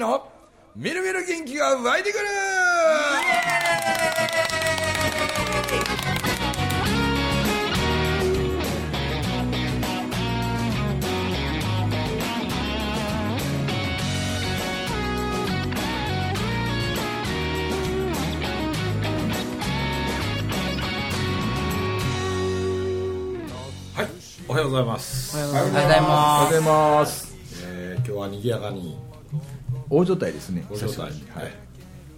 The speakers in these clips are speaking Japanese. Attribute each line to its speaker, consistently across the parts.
Speaker 1: のみるみる元気が湧いてくるはいおはようございます、
Speaker 2: おはようござい
Speaker 3: おはよう
Speaker 2: ま
Speaker 3: ございます。
Speaker 1: えー今日は賑やかに
Speaker 3: 大所帯ですね。
Speaker 1: 大所帯。はい。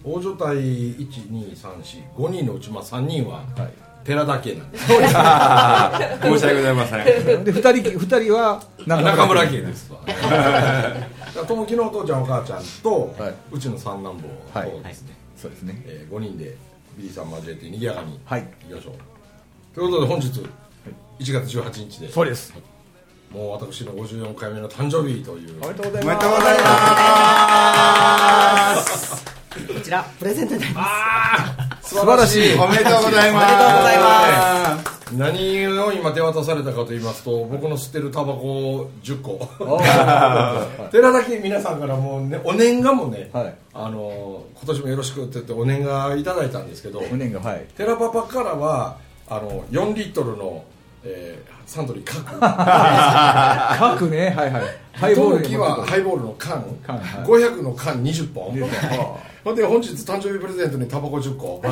Speaker 1: 大所帯12345人のうちまあ3人は
Speaker 3: はい。
Speaker 1: 寺田家なんです。
Speaker 2: 申し訳ございません。
Speaker 3: で二人二人は
Speaker 1: 中村家です。わ。友樹のお父ちゃんお母ちゃんと、
Speaker 3: はい。う
Speaker 1: ちの三男坊
Speaker 3: はい。
Speaker 1: とですね、
Speaker 3: そうですね。
Speaker 1: えー、5人でビリーさん交えて賑やかに
Speaker 3: はい。
Speaker 1: いきましょう。ということで本日1月18日で。
Speaker 3: そうです
Speaker 1: もう私の54回目の誕生日という。
Speaker 3: おめでとうござい
Speaker 2: おめ
Speaker 3: ます
Speaker 2: でとうございます。
Speaker 4: こちらプレゼントになります。
Speaker 3: 素晴らしい。
Speaker 2: おめでとうござい。ます
Speaker 4: おめでとうございます。
Speaker 1: 何を今手渡されたかと言いますと僕の吸ってるタバコ10個。寺田家皆さんからもうねお年賀もね、
Speaker 3: はい。
Speaker 1: あの今年もよろしくって言ってお年賀いただいたんですけど
Speaker 3: お年がはい。
Speaker 1: 寺パパからはあの4リットルの、えーサントリー各
Speaker 3: 各 ね。はいはい。ハイボール
Speaker 1: はハイボールの缶。
Speaker 3: 缶はい。
Speaker 1: 500の缶20本。
Speaker 3: 20本。
Speaker 1: ほんで本日誕生日プレゼントにタバコ10個。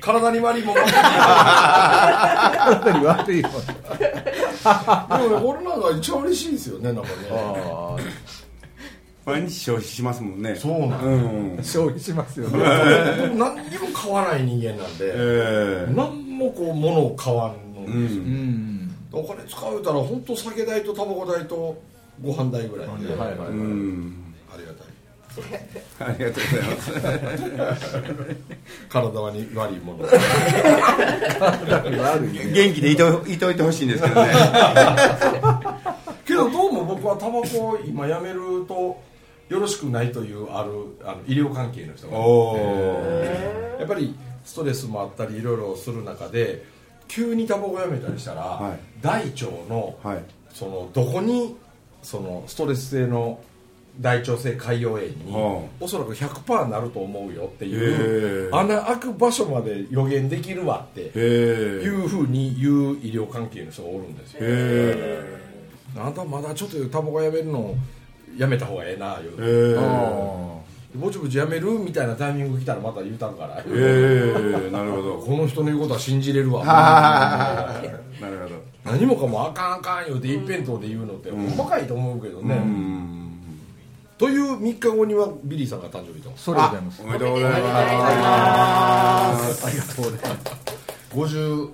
Speaker 1: 体に悪いもん持ってきて
Speaker 3: 体に悪いもん
Speaker 1: でもねこれなんか一番嬉しいですよねなんかね。
Speaker 3: あ
Speaker 2: 毎日消費しますもんね。
Speaker 1: そうなん
Speaker 2: うん。
Speaker 3: ー消費しますよね。
Speaker 1: 僕何にも買わない人間なんで、
Speaker 2: ええ。
Speaker 1: 何もこう物を買わんのですよ、
Speaker 3: うん
Speaker 1: お金使うたら本当酒代とタバコ代とご飯代ぐらいで、
Speaker 3: はいはいはい。
Speaker 2: うん。
Speaker 1: ありがたい。
Speaker 2: ありがとうございます。
Speaker 1: 体に悪いもの。
Speaker 2: 元気でいといといてほしいんですけどね。
Speaker 1: けどどうも僕はタバコを今やめるとよろしくないというあるあの医療関係の人がやっぱりストレスもあったりいろいろする中で急にタバコやめたりしたら、
Speaker 2: はい。
Speaker 1: 大腸の
Speaker 2: はい。
Speaker 1: そのどこにそのストレス性の大腸性潰瘍炎に
Speaker 2: は
Speaker 1: おそらく100%なると思うよってい
Speaker 2: へ
Speaker 1: う
Speaker 2: ー
Speaker 1: 穴開く場所まで予言できるわっていうふうに言う医療関係の人がおるんですよ。
Speaker 2: へ
Speaker 1: あんたまだちょっとタバコやめるのやめた方がええな言うぼちぼちやめるみたいなタイミング来たらまた言うたるから。
Speaker 2: へえなるほど。
Speaker 1: この人の言うことは信じれるわ。
Speaker 2: なるほど。
Speaker 1: 何もかもあかんあかん言うて一辺倒で言うのって細かいと思うけどね、
Speaker 2: うん。
Speaker 1: という3日後にはビリーさんが誕生日と。
Speaker 3: それでございます。
Speaker 2: おめでとうございます。
Speaker 3: ありがとうございます。
Speaker 1: 50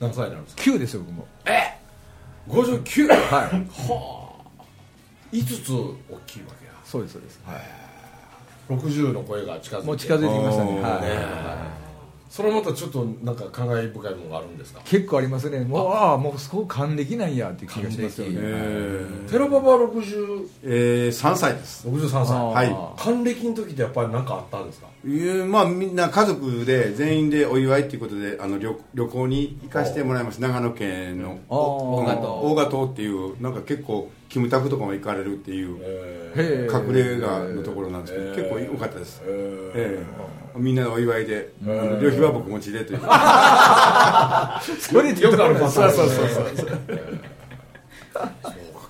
Speaker 1: 何歳なんですか
Speaker 3: ？9ですよ僕も。
Speaker 1: 59
Speaker 3: はい。
Speaker 1: 5つ大きいわけや。
Speaker 3: そうですそうです。はい
Speaker 1: 60の声が近づいて。
Speaker 3: もう近づいてきましたね。はい。
Speaker 1: それはまたちょっとなんか感慨深いものがあるんですか？
Speaker 3: 結構ありますね。もうあ。あもうすごく還暦なんやっていう気がしますよね。
Speaker 2: え
Speaker 1: 寺パパは60
Speaker 2: え3歳です。
Speaker 1: 63歳。
Speaker 2: はい。
Speaker 1: 還暦の時ってやっぱり何かあったんですか？
Speaker 2: いうまあみんな家族で全員でお祝いっていうことであの旅旅行に行かせてもらいます。長野県の。大賀島大賀島っていうなんか結構キムタクとかも行かれるっていう隠れ家のところなんですけど、
Speaker 1: えー。
Speaker 2: 結構良かったです、
Speaker 1: ー。え
Speaker 2: え。えみんなのお祝いで、旅費は僕持ちでという。
Speaker 3: それ
Speaker 1: よくあるパターン
Speaker 3: そうそうそうそう
Speaker 1: そうか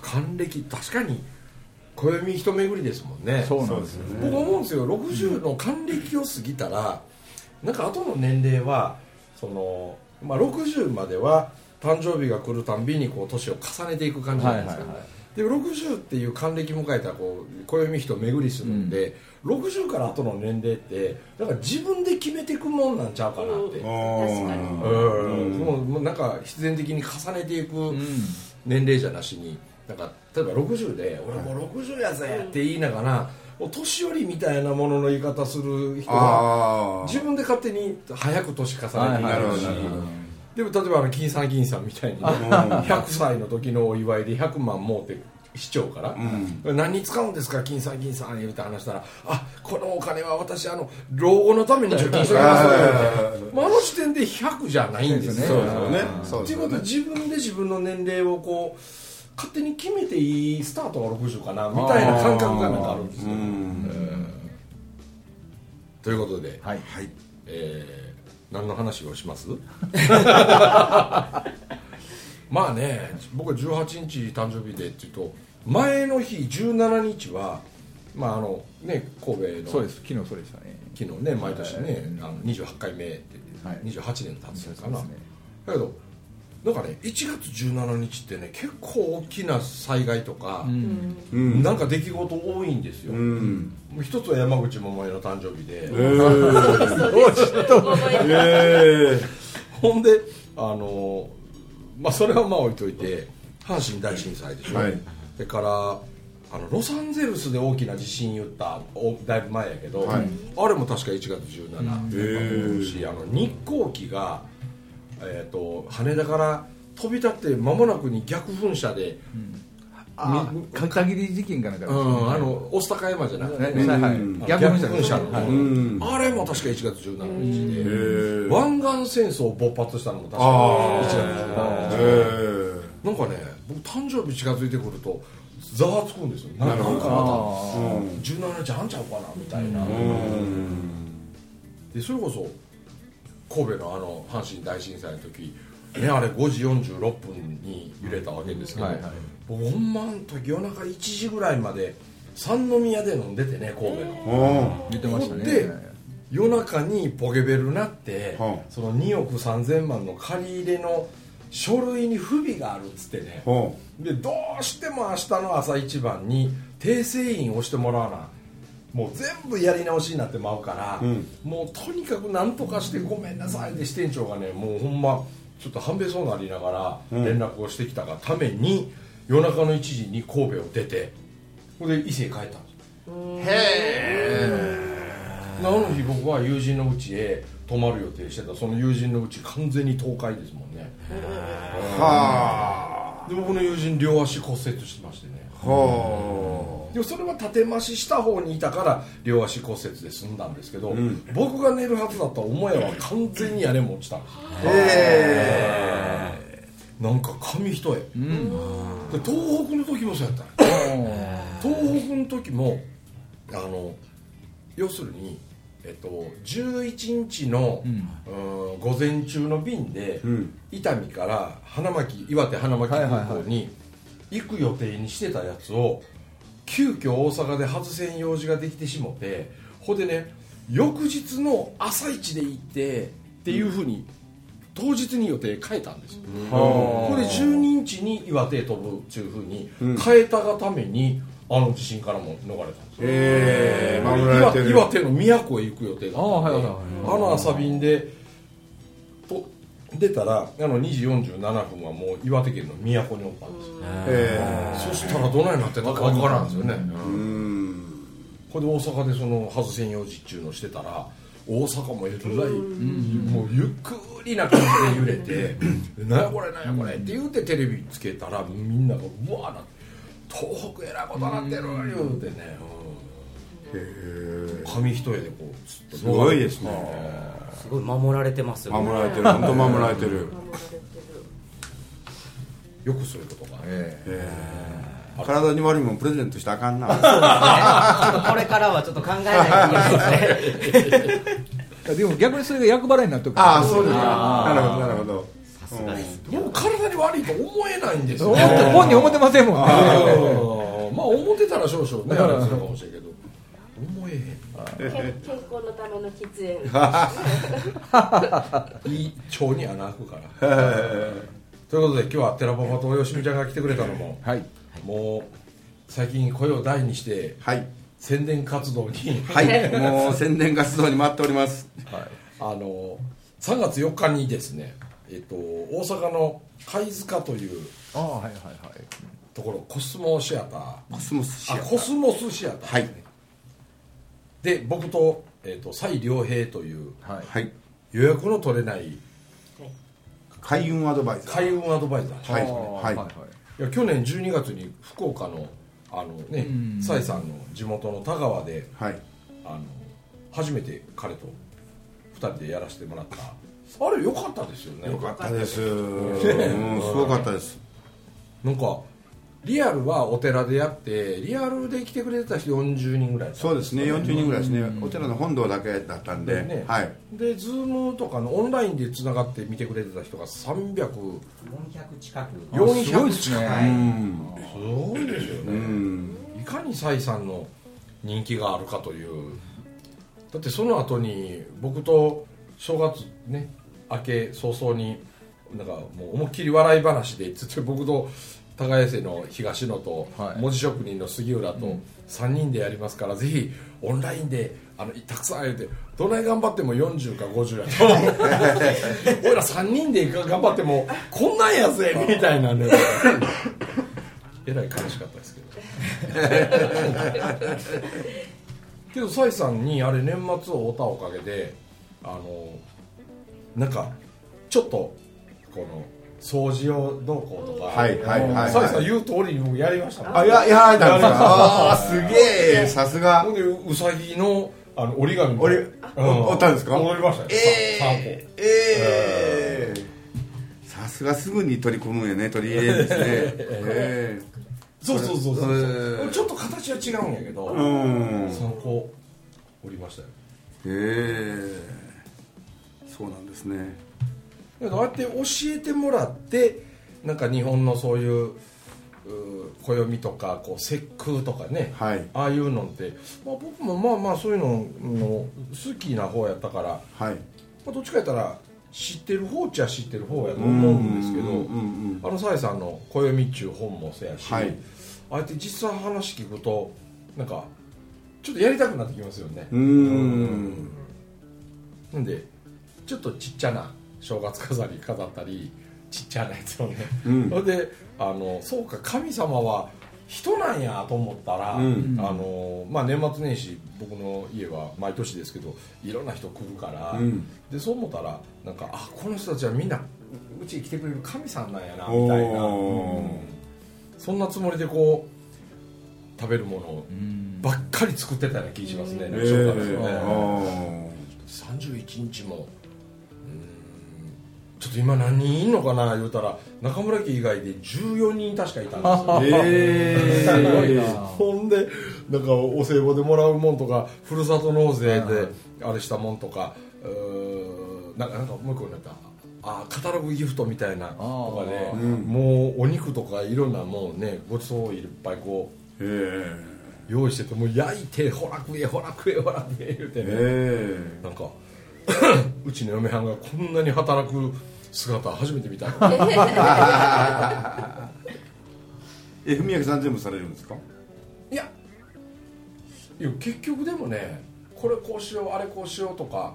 Speaker 1: 還暦確かに暦一巡りですもんね。
Speaker 3: そうなんですよね。
Speaker 1: 僕思うんですよ。60の還暦を過ぎたらなんか後の年齢はその、まあ、60までは誕生日が来るたんびにこう年を重ねていく感じなんですよ、
Speaker 3: はいはいはい。
Speaker 1: で60っていう還暦迎えたらこう暦人巡りするんで、60から後の年齢ってだから自分で決めていくもんなんちゃうかなって、
Speaker 2: 確か
Speaker 1: うん。もうもうなんか必然的に重ねていく
Speaker 3: うん。
Speaker 1: 年齢じゃなしになんか例えば60で「俺もう60やぜ」って言いながらお年寄りみたいなものの言い方する人は自分で勝手に早く年重ねてい
Speaker 2: るほどなるほ
Speaker 1: でも例えばあの金さん銀さんみたいにね100歳の時のお祝いで100万儲って市長から、何に使うんですか金さん銀さん言うて話したらあこのお金は私あの老後のために貯金しておきますまああの時点で100じゃないんです
Speaker 3: ね。
Speaker 2: そうですよね。
Speaker 1: いうことで自分で自分の年齢をこう勝手に決めていいスタートが60かなみたいな感覚がなんかあるんですよ、ということで、
Speaker 3: はい。
Speaker 2: はい。
Speaker 1: えー何の話をします？まあね僕は18日誕生日でっていうと前の日17日はまああのね神戸の。
Speaker 3: そうです。昨日そうでしたね。
Speaker 1: 昨日ね毎年ね、あの28回目って、
Speaker 3: はい。
Speaker 1: 28年経つのかな、
Speaker 3: ね。
Speaker 1: だけどなんかね1月17日ってね結構大きな災害とか、
Speaker 2: うん。
Speaker 1: なんか出来事多いんですよ、
Speaker 2: うん。
Speaker 1: もう一つは山口百恵の誕生日で、
Speaker 2: えー。え
Speaker 1: ほんであのまあそれはまあ置いといて阪神大震災でしょ、
Speaker 2: はい。
Speaker 1: それからあのロサンゼルスで大きな地震言ったおだいぶ前やけど、
Speaker 2: はい。
Speaker 1: あれも確か1月17日、
Speaker 2: ー
Speaker 1: しあの日航機が、えー、と羽田から飛び立って間もなくに逆噴射で、
Speaker 3: あ片桐事件かなんか
Speaker 1: うん、あの御巣鷹山じゃなくて、
Speaker 3: はい。はい。逆
Speaker 1: 逆
Speaker 3: 噴射。
Speaker 1: 噴射の、
Speaker 3: はい。
Speaker 2: うん。
Speaker 1: あれも確か1月17日で、
Speaker 2: えー。
Speaker 1: 湾岸戦争勃発したのも確か
Speaker 2: あ
Speaker 1: 1月
Speaker 2: ー
Speaker 1: 17日
Speaker 2: え
Speaker 1: なんかね僕誕生日近づいてくるとざわつくんですよ。なんかま
Speaker 3: あ
Speaker 1: た17日あんちゃうかなみたいな、でそれこそ神戸のあの阪神大震災の時ねあれ5時46分に揺れたわけですけど、
Speaker 3: はいはい。
Speaker 1: 僕ほんまの時夜中1時ぐらいまで三宮で飲んでてね神戸の。
Speaker 2: お
Speaker 3: 言ってましたね。
Speaker 1: で夜中にポケベルなって、
Speaker 2: はあ
Speaker 1: その2億3000万の借り入れの書類に不備があるっつってね。
Speaker 2: ほ
Speaker 1: でどうしても明日の朝一番に訂正印をしてもらわなもう全部やり直しになってまうから、
Speaker 2: うん。
Speaker 1: もうとにかく何とかしてごめんなさいで支店長がねもうほんまちょっと半べそうになりながら
Speaker 2: うん。
Speaker 1: 連絡をしてきたがために、夜中の1時に神戸を出てこれで伊勢へ帰ったんですあの日僕は友人の家へ泊まる予定してた。その友人の家完全に倒壊ですもんね。
Speaker 2: うは
Speaker 1: で僕の友人両足骨折してましてね。
Speaker 2: あ。は
Speaker 1: でもそれは縦増しした方にいたから両足骨折で済んだんですけど、
Speaker 2: ん。
Speaker 1: 僕が寝るはずだった母屋は完全に屋根も落ちた。んです
Speaker 2: あえ
Speaker 1: なんか紙一重、
Speaker 3: うん。
Speaker 1: で東北の時もそうやった。東北の時もあの要するに、えっと、11日の、
Speaker 3: うん。
Speaker 1: うん午前中の便で、
Speaker 2: うん。
Speaker 1: 伊丹から花巻岩手花巻空港に行く予定にしてたやつを急遽大阪で外せん用事ができてしもてほんでね翌日の朝一で行ってっていうふうに当日に予定変えたんですよ、
Speaker 2: は
Speaker 1: これ12日に岩手へ飛ぶっていうふうに
Speaker 2: うん。
Speaker 1: 変えたがためにあの地震からも逃れたんですよ。
Speaker 2: ええ守られ
Speaker 1: 岩手の宮古へ行く予定だったんで
Speaker 3: ああはい
Speaker 1: あの朝便でと出たらあの2時47分はもう岩手県の宮古におったんですよ。
Speaker 2: え
Speaker 1: そしたらどないなってたか分からんですよね、
Speaker 2: えうん。
Speaker 1: これで大阪でその外せん用事っちゅうのをしてたら大阪もえらい、もうゆっくりな感じで揺れて「何やこれ何やこれ」って言うてテレビつけたらみんながうわーなって「東北えらいことなってる」言うてね、
Speaker 2: へえ
Speaker 1: うん紙一重でこう
Speaker 2: すごいですね
Speaker 4: すごい守られてますよね。
Speaker 2: 守られてる。本当守られてる。
Speaker 1: よくそういうことが、
Speaker 3: え
Speaker 2: 体に悪いもんプレゼントしたらあかんな。
Speaker 4: ちょっとこれからはちょっと考えないといけないですね。
Speaker 3: えでも逆にそれが役払いになってくる。
Speaker 2: ああそうですかなるほどなるほど。
Speaker 4: さすがです。
Speaker 1: でも体に悪いと思えないんですよ
Speaker 3: 思って本人思ってませんもんね。
Speaker 1: うんまあ思ってたら少々ねあれするかもしれんけど。思えへん
Speaker 5: 健健康のための喫煙。
Speaker 1: いい腸に穴開くからということで今日は寺パパとよしみちゃんが来てくれたのも
Speaker 3: はい。
Speaker 1: もう最近声を大にして
Speaker 2: はい。
Speaker 1: 宣伝活動に、
Speaker 2: はい。もう宣伝活動に待っております。
Speaker 1: あの3月4日にですね、えっと、大阪の貝塚という
Speaker 3: ああはいはいはい。
Speaker 1: ところコスモシアター。
Speaker 2: コスモスシア
Speaker 1: あ
Speaker 2: ター。
Speaker 1: コスモスシアター
Speaker 2: はい
Speaker 1: で僕と,、えっと蔡良平という
Speaker 3: はい。
Speaker 2: はい。
Speaker 1: 予約の取れない
Speaker 2: 開運アドバイザー。
Speaker 1: 開運アドバイザー、
Speaker 2: はい。
Speaker 3: ああ
Speaker 2: はい。
Speaker 1: いや去年12月に福岡のあのね
Speaker 3: うん。
Speaker 1: 蔡さんの地元の田川で
Speaker 2: はい。
Speaker 1: あの初めて彼と2人でやらせてもらった。あれ良かったですよね。
Speaker 2: よかったです。うんすごかったです。
Speaker 1: なんかリアルはお寺でやってリアルで来てくれてた人40人ぐらい
Speaker 2: そうですね。40人ぐらいですね。お寺の本堂だけだったんで、
Speaker 1: ね。
Speaker 2: はい。
Speaker 1: でズームとかのオンラインでつながって見てくれてた人が300
Speaker 4: 400近く。
Speaker 1: 400
Speaker 3: すごいですね。
Speaker 4: はい。
Speaker 2: うん。
Speaker 1: すごいですよ
Speaker 2: う
Speaker 1: ね、
Speaker 2: ん
Speaker 1: いかに蔡さんの人気があるかという。だってその後に僕と正月ね明け早々になんかもう思いっきり笑い話でつって僕と耕瀬の東野と
Speaker 3: はい。
Speaker 1: 文字職人の杉浦と3人でやりますから、ぜひオンラインであのたくさん言うてどない頑張っても40か50やと。俺ら3人で頑張ってもこんなんやぜみたいなね えらい悲しかったですけど。けど蔡さんにあれ年末を会ったおかげであのなんかちょっとこの掃除をどうこうとか。
Speaker 2: はいはいはい
Speaker 1: 蔡さん言う通りに僕やりましたもん。
Speaker 2: あいやいやなんですかああすげえさすが
Speaker 1: ほんでうさぎのあの折り紙も
Speaker 2: 折り
Speaker 1: うん
Speaker 2: 折ったんですか
Speaker 1: 折りましたよ、
Speaker 2: え
Speaker 1: さ3個
Speaker 2: えええさすがすぐに取り込むよね取り入れるんですねえ
Speaker 1: そうそうそうそう、
Speaker 2: えー
Speaker 1: ちょっと形は違うんやけど、
Speaker 2: えうん
Speaker 1: 3個折りましたよ
Speaker 2: ええそうなんですね
Speaker 1: だからああやって教えてもらってなんか日本のそういうう暦とかこう節句とかね、
Speaker 2: はい。
Speaker 1: ああいうのって、まあ、僕もまあまあそういうのの好きな方やったから、
Speaker 2: はい。
Speaker 1: まあ、どっちかやったら知ってる方っちゃ知ってる方やと思うんですけどあのサイさんの「暦っちゅう本もそうやし、
Speaker 2: はい。
Speaker 1: ああやって実際話聞くとなんかちょっとやりたくなってきますよね。
Speaker 2: うん。うん。
Speaker 1: なんでちょっとちっちゃな正月飾り飾ったりちっちゃなやつをね、
Speaker 2: うん。
Speaker 1: それであのそうか神様は人なんやと思ったら、
Speaker 2: うん。
Speaker 1: あのまあ、年末年始僕の家は毎年ですけどいろんな人来るから、
Speaker 2: うん。
Speaker 1: でそう思ったらなんかあこの人たちはみんなうちに来てくれる神さんなんやなみたいな、うん。そんなつもりでこう食べるものをばっかり作ってたような気がしますね、
Speaker 2: え
Speaker 1: 正月はね。
Speaker 2: え
Speaker 1: 31日もうーんちょっと今何人いんのかな？言うたら中村家以外で14人確かいたんですよ。
Speaker 2: え
Speaker 3: すごいな。
Speaker 1: ほんでなんかお歳暮でもらうもんとかふるさと納税であれしたもんとかうーなんかなんかもう一個になったあカタログギフトみたいなとかで、
Speaker 2: うん
Speaker 1: もうお肉とかいろんなもうねごちそうをいっぱいこう
Speaker 2: え
Speaker 1: 用意しててもう焼いてほら食えほら食えほら食え言うてね、
Speaker 2: え
Speaker 1: なんか うちの嫁はんがこんなに働く姿初めて見た
Speaker 2: え文明さん全部されるんですか？
Speaker 1: いやいや結局でもねこれこうしようあれこうしようとか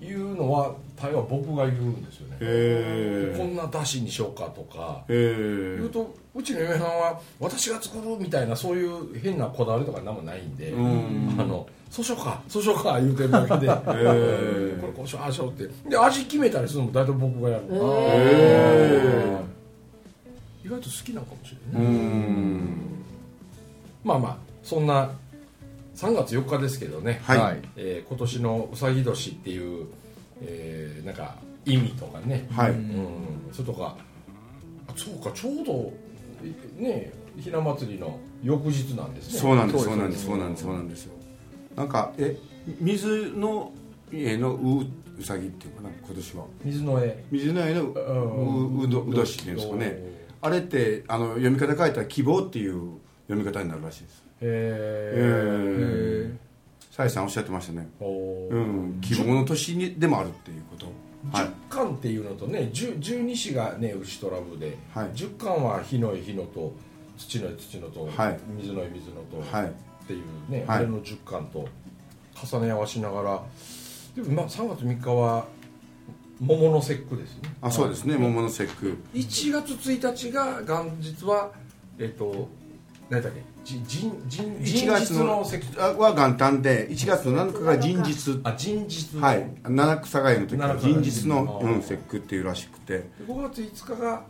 Speaker 1: いうのは大概僕が言うんですよね、
Speaker 2: へ
Speaker 1: こんなだしにしようかとか
Speaker 2: え
Speaker 1: 言うとうちの嫁はんは私が作るみたいなそういう変なこだわりとか何もないんで、
Speaker 2: ん。
Speaker 1: あのそうしようかそうしようか言うてるだけで、
Speaker 2: ー。
Speaker 1: これこうしようああしようって。で味決めたりするのも大体僕がやる、
Speaker 2: え
Speaker 1: 意外と好きなのかもしれ
Speaker 2: う
Speaker 1: ない、
Speaker 2: ん。
Speaker 1: まあまあそんな3月4日ですけどね、
Speaker 2: はい、
Speaker 3: はい
Speaker 1: えー今年のうさぎ年っていう、えーなんか意味とかね、
Speaker 2: はい。
Speaker 1: うん、それとかあそうかちょうどいねひな祭りの翌日なんですね。
Speaker 2: そうなんです
Speaker 3: そ
Speaker 2: ううなんですすそうなんですそうなんです。よなんかえ水の家のううさぎっていうかな今年は。
Speaker 1: 水の絵。
Speaker 2: 水の家のううどうどしっていうんですかね。あれってあの読み方変えたら希望っていう読み方になるらしいです。
Speaker 1: へ
Speaker 2: ええサイさんおっしゃってましたね。うん。希望の年にでもあるっていうことはい。
Speaker 1: 十巻っていうのとね十十二支がね牛とラブで、
Speaker 2: はい。
Speaker 1: 十巻は火の絵火のと土の絵土のと、
Speaker 2: はい。
Speaker 1: 水の絵水のと、
Speaker 2: はい。
Speaker 1: っていうね、
Speaker 2: はい。
Speaker 1: あれの十巻と重ね合わしながらでもまあ3月3日は桃の節句ですね。
Speaker 2: あそうですね。桃の節句。
Speaker 1: 1月1日が元日はえっ、と何だっけ？じ人人
Speaker 2: 1
Speaker 1: 人
Speaker 2: 月
Speaker 1: 日の
Speaker 2: は元旦で1月の7日が人日。
Speaker 1: あ人日の。
Speaker 2: はい。七草がゆの時人日の、うん、節句っていうらしくて。
Speaker 1: 5月5日が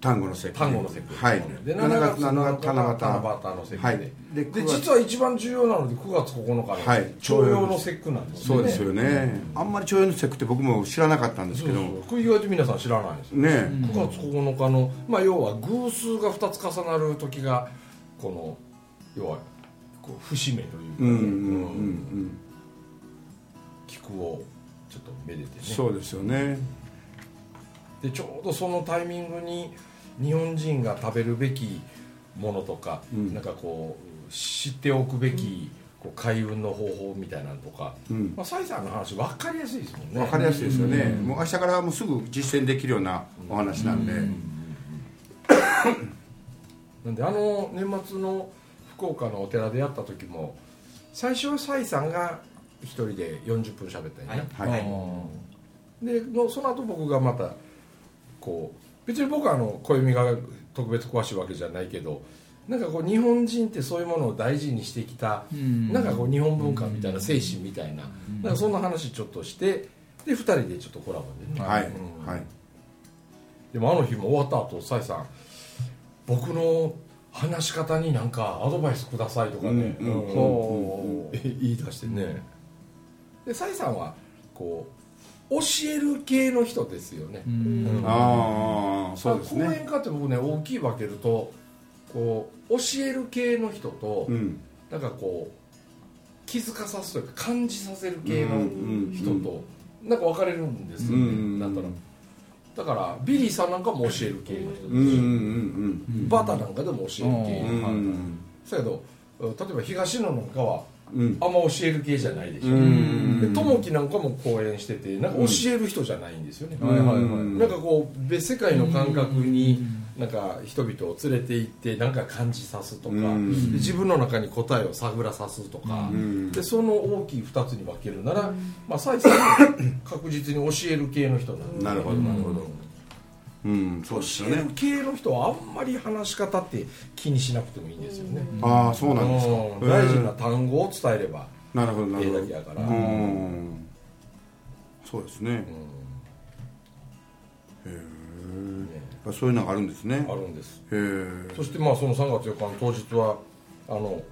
Speaker 2: 単語の節句。
Speaker 1: 単語の節句。
Speaker 2: はい。
Speaker 1: で
Speaker 2: 7
Speaker 1: 7
Speaker 2: 月
Speaker 1: 月7
Speaker 2: 7
Speaker 1: 日
Speaker 2: 日七
Speaker 1: が七
Speaker 2: 夕。
Speaker 1: 夕の節句で,、
Speaker 2: はい。
Speaker 1: で
Speaker 2: で9月
Speaker 1: 実は一番重要なので9月9日の
Speaker 2: はい。
Speaker 1: 徴用の節句なんですよね。
Speaker 2: そうですよね、あんまり徴用の節句って僕も知らなかったんですけど。
Speaker 1: そう意外と皆さん知らないんですよ
Speaker 2: ね。
Speaker 1: 9月9日の、まあ、要は偶数が2つ重なる時がこの要はこう節目というか、
Speaker 2: うんうんうんう
Speaker 1: うん。
Speaker 2: ん
Speaker 1: 菊をちょっとめでてね。
Speaker 2: そうですよね。
Speaker 1: でちょうどそのタイミングに日本人が食べるべきものとか、
Speaker 2: うん。
Speaker 1: なんかこう知っておくべきこう開運の方法みたいなのとか、
Speaker 2: うん。
Speaker 1: まあ、サイさんの話分かりやすいですもんね。
Speaker 2: 分かりやすいですよね、もう明日からもうすぐ実践できるようなお話なんで、
Speaker 1: なんであの年末の福岡のお寺でやった時も最初はサイさんが一人で40分喋ったんやね、
Speaker 2: はい。
Speaker 3: はい。
Speaker 1: でのその後僕がまたこう別に僕はあの暦が特別詳しいわけじゃないけどなんかこう日本人ってそういうものを大事にしてきた、
Speaker 3: うん。
Speaker 1: なんかこう日本文化みたいな精神みたいな,、なんかそんな話ちょっとしてで2人でちょっとコラボでね、
Speaker 2: はい、
Speaker 1: うん。
Speaker 2: はい。
Speaker 1: でもあの日も終わった後サイさん僕の話し方になんかアドバイスくださいとかね、
Speaker 2: うんうん
Speaker 1: 言い出してね、でサイさんはこう教える系の人ですよね、
Speaker 3: うん。
Speaker 1: うん。
Speaker 2: ああそうです
Speaker 1: 講演
Speaker 2: ね
Speaker 1: 家って僕ね大きい分けるとこう教える系の人と、
Speaker 2: うん。
Speaker 1: なんかこう気づかさすというか感じさせる系の人と、なんか分かれるんですよね、
Speaker 2: うん
Speaker 1: なんとなく。だからビリーさんなんかも教える系の人です、
Speaker 2: うんうんうん
Speaker 1: バタなんかでも教える系、
Speaker 2: うんう
Speaker 1: はい
Speaker 2: ん。
Speaker 1: だけど例えば東野なんかは
Speaker 2: うん
Speaker 1: あんま教える系じゃないでしょ、友樹なんかも講演しててなんか教える人じゃないんですよね、
Speaker 3: はいはいはい。
Speaker 1: なんかこう別世界の感覚になんか人々を連れて行ってなんか感じさすとか、
Speaker 2: うん。
Speaker 1: で自分の中に答えを探らさすとか、
Speaker 2: うん。
Speaker 1: でその大きい2つに分けるなら、まあ、サイさんは確実に教える系の人なんで。
Speaker 2: なるほどなるほどうんそうですよね。
Speaker 1: 教える系の人はあんまり話し方って気にしなくてもいいんですよね、
Speaker 2: ああそうなんですか。
Speaker 1: うん。大事な単語を伝えれば、
Speaker 2: なるほどなるほど。
Speaker 1: ええだから。
Speaker 2: うん。そうですね。へえ。
Speaker 1: ね。
Speaker 2: そういうのがあるんですね。
Speaker 1: あるんです。
Speaker 2: へえ。
Speaker 1: そしてまあその3月4日の当日はあの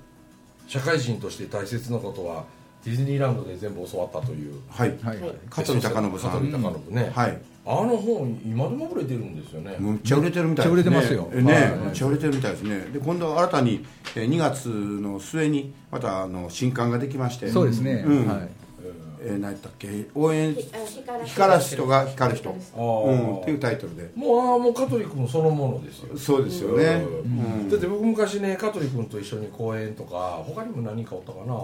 Speaker 1: 社会人として大切なことはディズニーランドで全部教わったという。
Speaker 2: はい。
Speaker 3: はいはい。
Speaker 2: 香信さん。
Speaker 1: 香取孝信ね、
Speaker 2: はい
Speaker 1: あの本今でも売れてるんですよね。
Speaker 2: むっちゃ売れてるみたいですね。
Speaker 3: めっちゃ売れてますよ
Speaker 2: えね、
Speaker 3: はい。
Speaker 2: むっちゃ売れてるみたいですね。で今度新たにえー2月の末にまたあの新刊ができまして。
Speaker 3: そうですね、
Speaker 2: うん。
Speaker 3: はい。
Speaker 2: えー、何やったっけ？応援
Speaker 5: 光ら
Speaker 2: す人が光る人、
Speaker 1: あ
Speaker 2: う
Speaker 1: ー
Speaker 2: ん、っていうタイトルで。
Speaker 1: もうああもう香取君そのものですよ。
Speaker 2: そうですよね、
Speaker 1: だって僕昔ね香取君と一緒に公演とか他にも何かおったかな。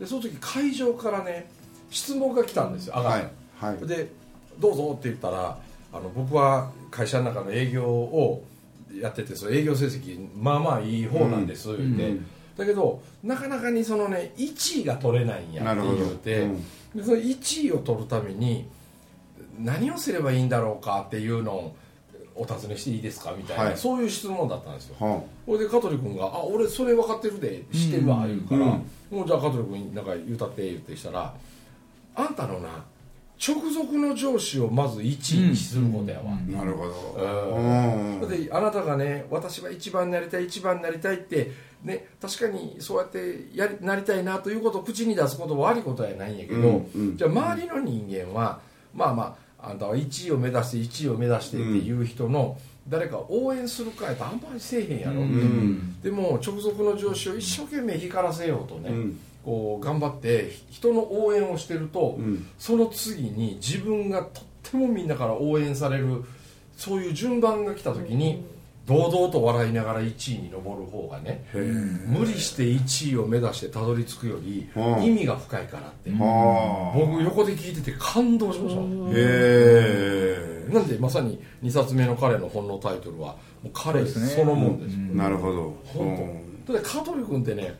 Speaker 1: でその時会場からね質問が来たんですよ上が
Speaker 2: はい。はい。
Speaker 1: で「どうぞ」って言ったらあの僕は会社の中の営業をやっててその営業成績まあまあいい方なんです、
Speaker 2: うん。
Speaker 1: 言って、
Speaker 2: うん
Speaker 1: だけどなかなかにそのね1位が取れないんやって言うて、
Speaker 2: なるほ
Speaker 1: でその1位を取るために何をすればいいんだろうかっていうのをお尋ねしていいですかみたいな、
Speaker 2: はい。
Speaker 1: そういう質問だったんですよ。
Speaker 2: は
Speaker 1: それで香取君が「あ俺それ分かってるで知ってるわ」言うから、
Speaker 2: うん。
Speaker 1: もうじゃあ香取君なんか言うたって言ってしたら「あんたのな直属の上司をまず1位にすることやわ」
Speaker 2: あなるほど。
Speaker 1: うん。
Speaker 2: うん。
Speaker 1: だってあなたがね私は一番になりたい一番になりたいってね確かにそうやってやりなりたいなということを口に出すことは悪いことはないんやけど、
Speaker 2: うんうん。
Speaker 1: じゃあ周りの人間はまあまああんたは1位を目指して1位を目指してっていう人の誰か応援するかやったらあんまりせえへんやろ。って、
Speaker 2: ん。
Speaker 1: でも直属の上司を一生懸命光らせようとね、
Speaker 2: うん
Speaker 1: こう頑張って人の応援をしてると、
Speaker 2: うん。
Speaker 1: その次に自分がとってもみんなから応援されるそういう順番が来た時に堂々と笑いながら1位に上る方がね無理して1位を目指してたどり着くより
Speaker 2: うん
Speaker 1: 意味が深いからって。
Speaker 2: はあ。
Speaker 1: 僕横で聞いてて感動しました。
Speaker 2: へ
Speaker 1: なんでまさに2冊目の彼の本のタイトルはもう彼
Speaker 3: そ
Speaker 1: のもんですよ。
Speaker 2: えなるほど。
Speaker 1: 本当。だって香取君ってね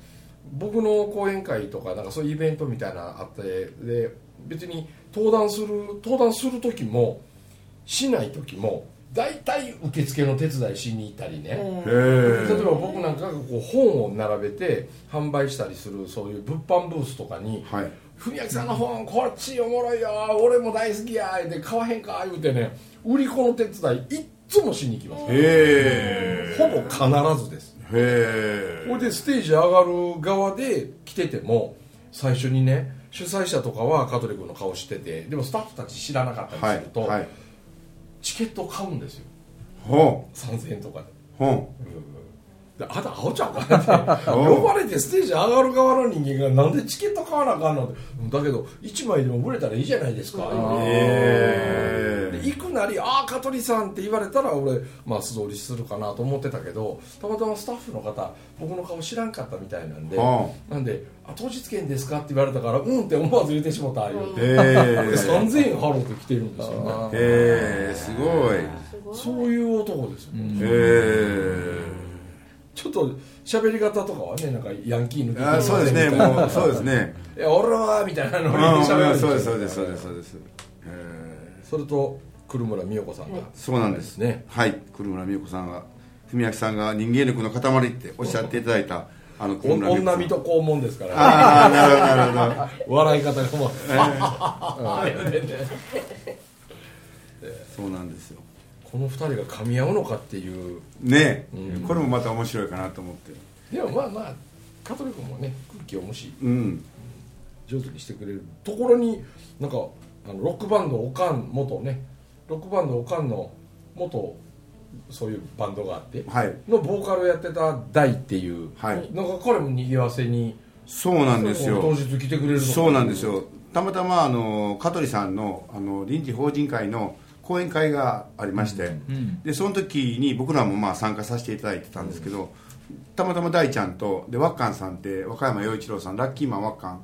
Speaker 1: 僕の講演会とかなんかそういうイベントみたいなのあってで別に登壇する登壇する時もしない時も大体受付の手伝いしに行ったりね、
Speaker 2: へ
Speaker 1: 例え
Speaker 2: え
Speaker 1: ば僕なんかがこう本を並べて販売したりするそういう物販ブースとかに
Speaker 2: はい
Speaker 1: 文明さんの本こっちおもろいよ俺も大好きやで買わへんか？言うてね売り子の手伝い行っつもしに来ます。ほぼ必ずです
Speaker 2: へえ
Speaker 1: これでステージ上がる側で来てても最初にね主催者とかは香取君の顔知っててでもスタッフたち知らなかった
Speaker 2: はい
Speaker 1: りすると、
Speaker 2: はい
Speaker 1: チケットを買うんですよ。
Speaker 2: ほ
Speaker 1: 3000円とかで。
Speaker 2: う。ほ
Speaker 1: であんたアホちゃうかって。呼ばれてステージ上がる側の人間がなんでチケット買わなあかんのって。だけど1枚でも売れたらいいじゃないですか。で行くなり「ああ香取さん」って言われたら俺まあ素通りするかなと思ってたけどたまたまスタッフの方僕の顔知らんかったみたいなんで
Speaker 2: あ
Speaker 1: なんであ「当日券ですか?」って言われたから「うん」って思わず言ってしもた言うて、
Speaker 2: へ
Speaker 1: で
Speaker 2: え
Speaker 1: 3000円払うて来てるんですよね。
Speaker 2: へえすごい。
Speaker 5: すごい。
Speaker 1: そういう男ですよ。ね、
Speaker 2: へえ
Speaker 1: ちょっと喋り方とかはねなんかヤンキー抜き
Speaker 2: あそうですね。もうそうですね。
Speaker 1: いや俺はみたいなの
Speaker 2: うん
Speaker 1: に喋る
Speaker 2: そうですそうですそうですそうです。
Speaker 1: それと久留村美代子さんが、
Speaker 2: そうなんです。
Speaker 1: ね。
Speaker 2: はい。久村美代子さんが文明さんが人間力の塊っておっしゃっていただいたあの
Speaker 1: 女人肛門ですから、
Speaker 2: ああなるほどなるほど。
Speaker 1: 笑い方がも う、
Speaker 2: そうなんですよ
Speaker 1: この二人が噛み合うのかっていう。
Speaker 2: ね。
Speaker 1: うん。
Speaker 2: これもまた面白いかなと思って。
Speaker 1: でもまあまあ香取君もね空気をもし
Speaker 2: うん。
Speaker 1: 上手にしてくれるところになんかあのロックバンドおかん元ね。ロックバンドおかんの元そういうバンドがあって
Speaker 2: はい。
Speaker 1: のボーカルをやってた大っていう、
Speaker 2: はい。
Speaker 1: なんか彼もにぎわせに
Speaker 2: そうなんですよ。
Speaker 1: 当日来てくれる
Speaker 2: そうなんですよ。たまたまあの香取さんのあの臨時法人会の講演会がありまして、
Speaker 3: うん。
Speaker 2: でその時に僕らもまあ参加させていただいてたんですけど、たまたま大ちゃんとでワッカンさんって和歌山陽一郎さんラッキーマンワッカン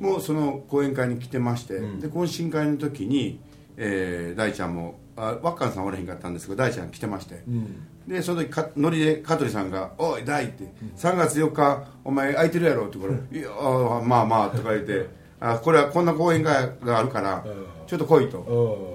Speaker 1: うん
Speaker 2: もその講演会に来てまして、
Speaker 1: うん。
Speaker 2: で懇親会の時に、えー大ちゃんもあワッカンさんおらへんかったんですけど大ちゃん来てまして、
Speaker 1: うん。
Speaker 2: でその時かノリで香取さんが「おい大」って「3月4日お前空いてるやろ」ってこれ「いやあまあまあ」とか言って「あこれはこんな講演会があるから
Speaker 1: うん。
Speaker 2: ちょっと来い」と。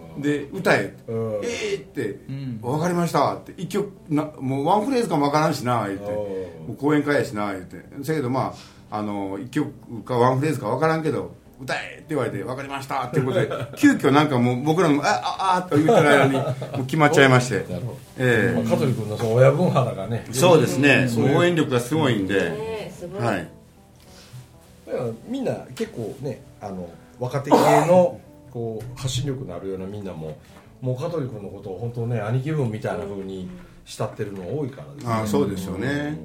Speaker 1: うん
Speaker 2: で歌え。
Speaker 1: うん。
Speaker 2: えーって。
Speaker 3: ん「
Speaker 2: 分かりました」って。一曲なもうワンフレーズかも分からんしな言って。
Speaker 1: うん。
Speaker 2: もう講演会やしな言って。せやけどまああの一曲かワンフレーズか分からんけど歌えって言われて分かりましたっていうことで 急遽なんかもう僕らも「あああ」と言ってる間にもう決まっちゃいまして。ええ。
Speaker 1: まあ、香取君のその親分肌がね。
Speaker 2: そうですね。応援力がすごいんで。
Speaker 5: ねえすごい、
Speaker 2: はい。
Speaker 1: だからみんな結構ねあの若手系のこう発信力のあるようなみんなももう香取君のことを本当ね兄貴分みたいなふうに慕ってるの多いからですね。
Speaker 2: ああそうですよね。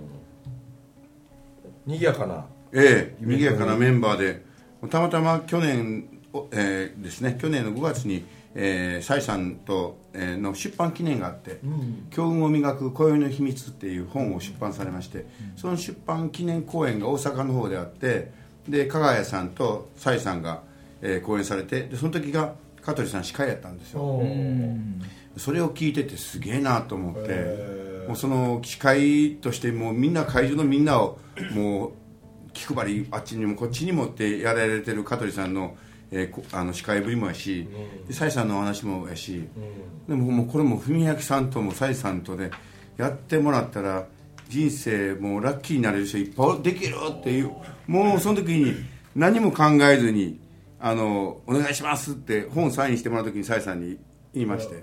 Speaker 1: にぎやかな。
Speaker 2: ええ賑やかなメンバーで。たまたま去年、おえーですね。去年の5月にえー、サイさんと、えーの出版記念があって「強運を磨く今宵の秘密」っていう本を出版されまして、その出版記念公演が大阪の方であってで加賀谷さんとサイさんが、えー講演されてでその時が香取さん司会やったんですよ。それを聞いててすげえなと思って、もうその司会としてもうみんな会場のみんなをもう気配りあっちにもこっちにもってやられてる香取さんの,、えーこあの司会ぶりもやしでサイさんのお話もやし、でももうこれも文明さんともサイさんとでやってもらったら人生もうラッキーになれる人いっぱいできるっていうもうその時に何も考えずにあの「お願いします」って本サインしてもらう時にサイさんに言いまして。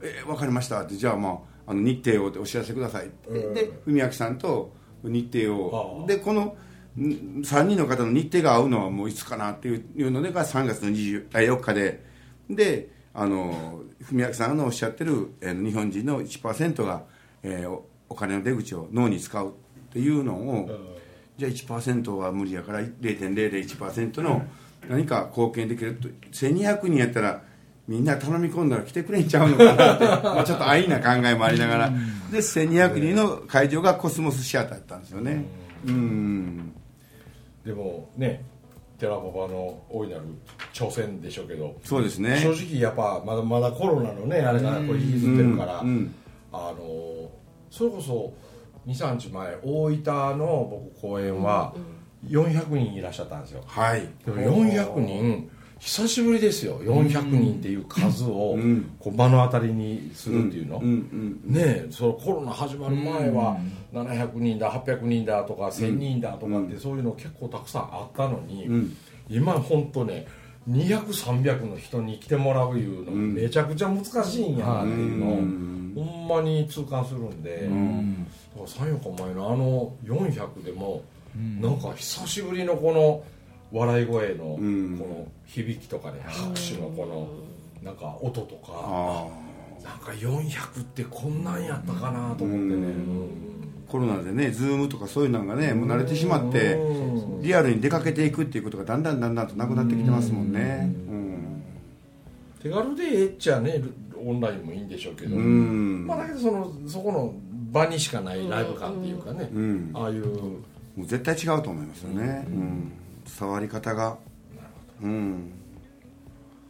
Speaker 2: えー、分かりましたってじゃあまああの日程をお知らせくださいで文明さんと日程をでこのん3人の方の日程が合うのはもういつかなっていういうのでが3月の20あ4日でであの文明さんのおっしゃってる、えー日本人の1%が、えーおお金の出口を脳に使うっていうのを、じゃあ1%は無理やから0.001%の何か貢献できると1200人やったらみんな頼み込んだら来てくれんちゃうのかなって まあちょっと安易な考えもありながら。で1200人の会場がコスモスシアターやったんですよね。うん。
Speaker 1: でもね寺パパの大いなる挑戦でしょうけど
Speaker 2: そうですね。
Speaker 1: 正直やっぱまだまだコロナのねあれがこれ引きずってるから、
Speaker 2: うん。うん。
Speaker 1: あのそれこそ23日前大分の僕公演は400人いらっしゃったんですよ。
Speaker 2: はい。
Speaker 1: でも400人久しぶりですよ。400人っていう数を
Speaker 2: うん。
Speaker 1: こう目の当たりにするっていうの、
Speaker 2: うんうん
Speaker 1: ねえそのコロナ始まる前は700人だ800人だとか1000人だとかってそういうの結構たくさんあったのに、
Speaker 2: うん。
Speaker 1: 今本当ね200300の人に来てもらういうの
Speaker 2: ん。
Speaker 1: めちゃくちゃ難しいんやなっていうのを
Speaker 2: うん。
Speaker 1: ほんまに痛感するんで、だから34日前のあの400でも、なんか久しぶりのこの笑い声のこ
Speaker 2: ん。
Speaker 1: の響きとかね拍手のこのなんか音とか。
Speaker 2: あ
Speaker 1: なんか400ってこんなんやったかなと思ってね、うん。
Speaker 2: コロナでねズームとかそういうのがねもう慣れてしまって
Speaker 1: うん
Speaker 2: リアルに出かけていくっていうことがだんだんだんだんとなくなってきてますもんね。うん。
Speaker 1: 手軽でええっちゃねオンラインもいいんでしょうけど、
Speaker 2: うん。
Speaker 1: まあ、だけどそのそこの場にしかないライブ感っていうかね、
Speaker 2: うん。
Speaker 1: ああいう
Speaker 2: もう絶対違うと思いますよね。うん。伝わり方が。うん。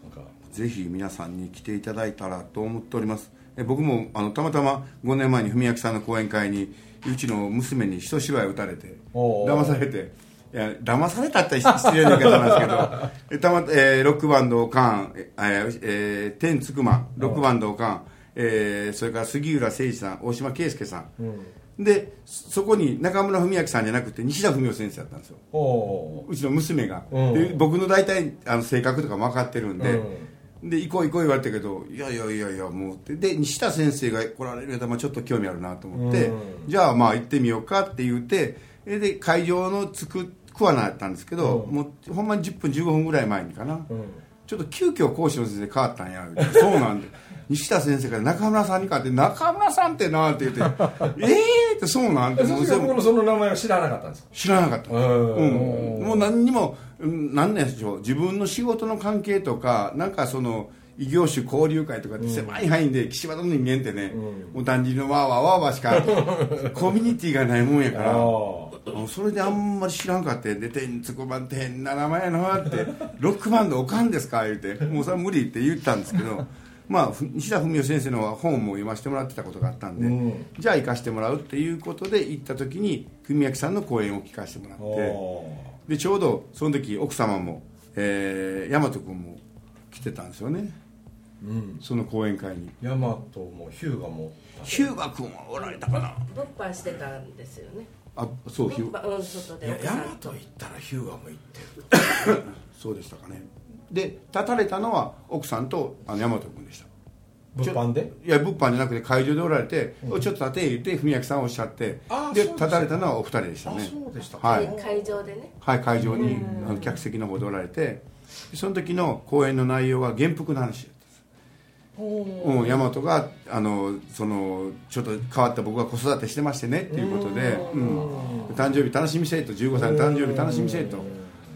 Speaker 1: なんか。
Speaker 2: ぜひ皆さんに来ていただいたらと思っております。え僕もあのたまたま5年前に文明さんの講演会にうちの娘に一芝居打たれて騙されて。いや騙されたって失礼な言い方なんですけど えたま、えーロックバンドをカン、えーえー天つくまロックバンドをカン、えーそれから杉浦誠二さん大島圭介さん、でそこに中村文明さんじゃなくて西田文雄先生だったんですよ。う。ちの娘が、
Speaker 1: うん。
Speaker 2: で僕の大体あの性格とかも分かってるんで、
Speaker 1: う
Speaker 2: で行こう行こう言われたけどいやいやいやいやもうって。で西田先生が来られる間まあちょっと興味あるなと思って、
Speaker 1: うん。
Speaker 2: じゃあまあ行ってみようかって言ってえで会場の着く桑名だったんですけど、
Speaker 1: うん。
Speaker 2: もうほんまに10分15分ぐらい前にかな、
Speaker 1: うん
Speaker 2: ちょっと急遽講師の先生変わったんや。そうなんで。西田先生から中村さんに変わって中村さんってなって言って。ええってそうなんて
Speaker 1: えそ僕のその名前は知らなかったんですか？
Speaker 2: 知らなかった、
Speaker 1: うん。
Speaker 2: うん、もう何にもうん何年でしょう。自分の仕事の関係とかなんかその異業種交流会とかって狭い範囲で岸和田の人間ってね、もうだんじりのわーわーわーわーしか コミュニティがないもんやからそれであんまり知らんかってで「天つこばんって変な名前やな」って「ロックバンドおかんですか?」言うて「もうそれは無理」って言ったんですけど まあふ西田文雄先生の本も読ませてもらってたことがあったんで、
Speaker 1: うん。
Speaker 2: じゃあ行かしてもらうっていうことで行った時に文明さんの講演を聞かせてもら
Speaker 1: あ
Speaker 2: ってでちょうどその時奥様も、えー、大和君も来てたんですよね
Speaker 1: うん。
Speaker 2: その講演会に。
Speaker 1: ヤマトもヒューガも
Speaker 2: ヒューガ君はおられたかな？
Speaker 5: 物販してたんですよね。
Speaker 2: あそうヒュー
Speaker 5: 物販うん外で。
Speaker 1: いやヤマ
Speaker 5: 奥さん
Speaker 1: ト行ったらヒューガも行ってる。
Speaker 2: そうでしたかね。で立たれたのは奥さんとあの大和君でした。
Speaker 1: 物販で？
Speaker 2: いや物販じゃなくて会場でおられて、ちょっと立て言って文明さんおっしゃってで立たれたのはお二人でした
Speaker 1: あ
Speaker 2: ね
Speaker 1: そうでした。
Speaker 2: はい。
Speaker 5: 会場でね。
Speaker 2: はい、会場にあの客席の方でおられてでその時の講演の内容は原服の話うん、大和があのそのちょっと変わった僕が子育てしてましてねっていうことで、うん、誕生日楽しみせいと15歳の誕生日楽しみせいと。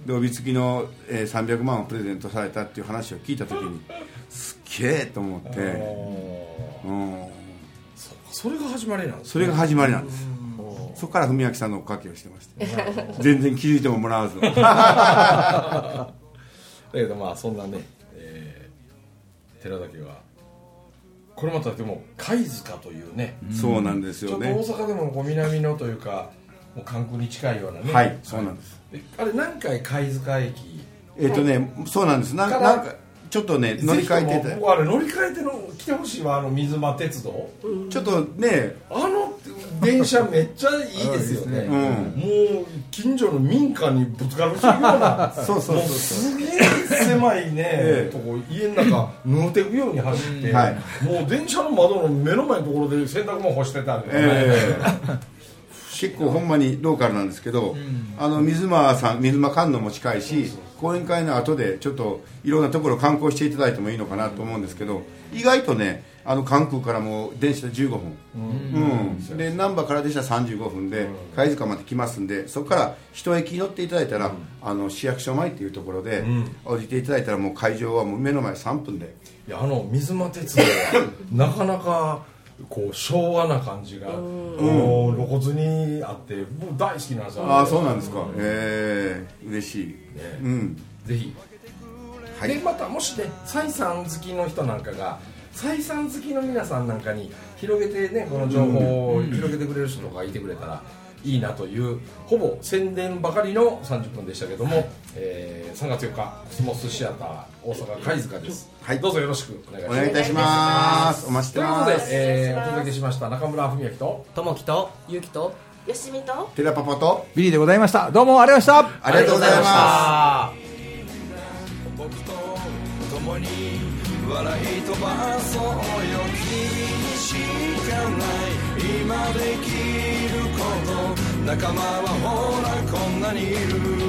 Speaker 2: で帯付きの、えー300万をプレゼントされたっていう話を聞いた時にすっげえと思って、うん、
Speaker 1: そそれが始まりなんです
Speaker 2: それが始まりなんです。そこから文明さんの追っかけをしてました。全然気づいてももらわず。
Speaker 1: だけどまあそんなね、えー寺崎はこれまたでも貝塚というね、
Speaker 2: そうなんです
Speaker 1: ちょっと
Speaker 2: よね
Speaker 1: 大阪でもこう南のというかもう関空に近いようなね。
Speaker 2: はいそうなんです。
Speaker 1: えあれ何回貝塚駅
Speaker 2: えっ、とねそうなんです。なんかちょっとね乗り換えてて
Speaker 1: あれ乗り換えての来てほしいわあの水間鉄道。
Speaker 2: ちょっとね
Speaker 1: あの電車めっちゃいいですよね。
Speaker 2: うん。
Speaker 1: もう近所の民家にぶつかるしような。
Speaker 2: そうそうそうそう。
Speaker 1: もすげえ狭いね、
Speaker 2: ええ
Speaker 1: とこ家の中ぬうていくように走って、
Speaker 2: はい。
Speaker 1: もう電車の窓の目の前のところで洗濯物干してたんで、
Speaker 2: ええ。結構ほんまにローカルなんですけど、あの水間さん水間観音も近いし講演会の後でちょっといろんなところ観光していただいてもいいのかなと思うんですけど意外とねあの関空からもう電車で15分、うん。で難波から電車35分で貝塚まで来ますんでそこから一駅乗っていただいたら、あの市役所前っていうところで降りていただいたらもう会場はもう目の前3分で。
Speaker 1: いやあの水間鉄道は なかなかこう昭和な感じが、もう露骨にあって僕大好きなんですよ
Speaker 2: ああそうなんですか。ええ嬉しい、うん。
Speaker 1: ぜひ、
Speaker 2: はい。
Speaker 1: でまたもしね採算好きの人なんかが採算好きの皆さんなんかに広げてねこの情報を広げてくれる人とかいてくれたらいいなというほぼ宣伝ばかりの30分でしたけども、えー3月4日コスモスシアター大阪貝塚です、
Speaker 2: はい。
Speaker 1: どうぞよろしくお願いします。
Speaker 2: お願いいたします。お待ちして
Speaker 1: ということで
Speaker 2: ます、
Speaker 1: えーお届けしました中村文明と
Speaker 4: ともきとゆうきと
Speaker 5: よしみと
Speaker 2: 寺パパと
Speaker 3: ビリーでございました。どうもありがとうございました。
Speaker 2: ありがとうございま
Speaker 4: した
Speaker 1: 笑い飛ばそうよ君にしかない今できること仲間はほらこんなにいる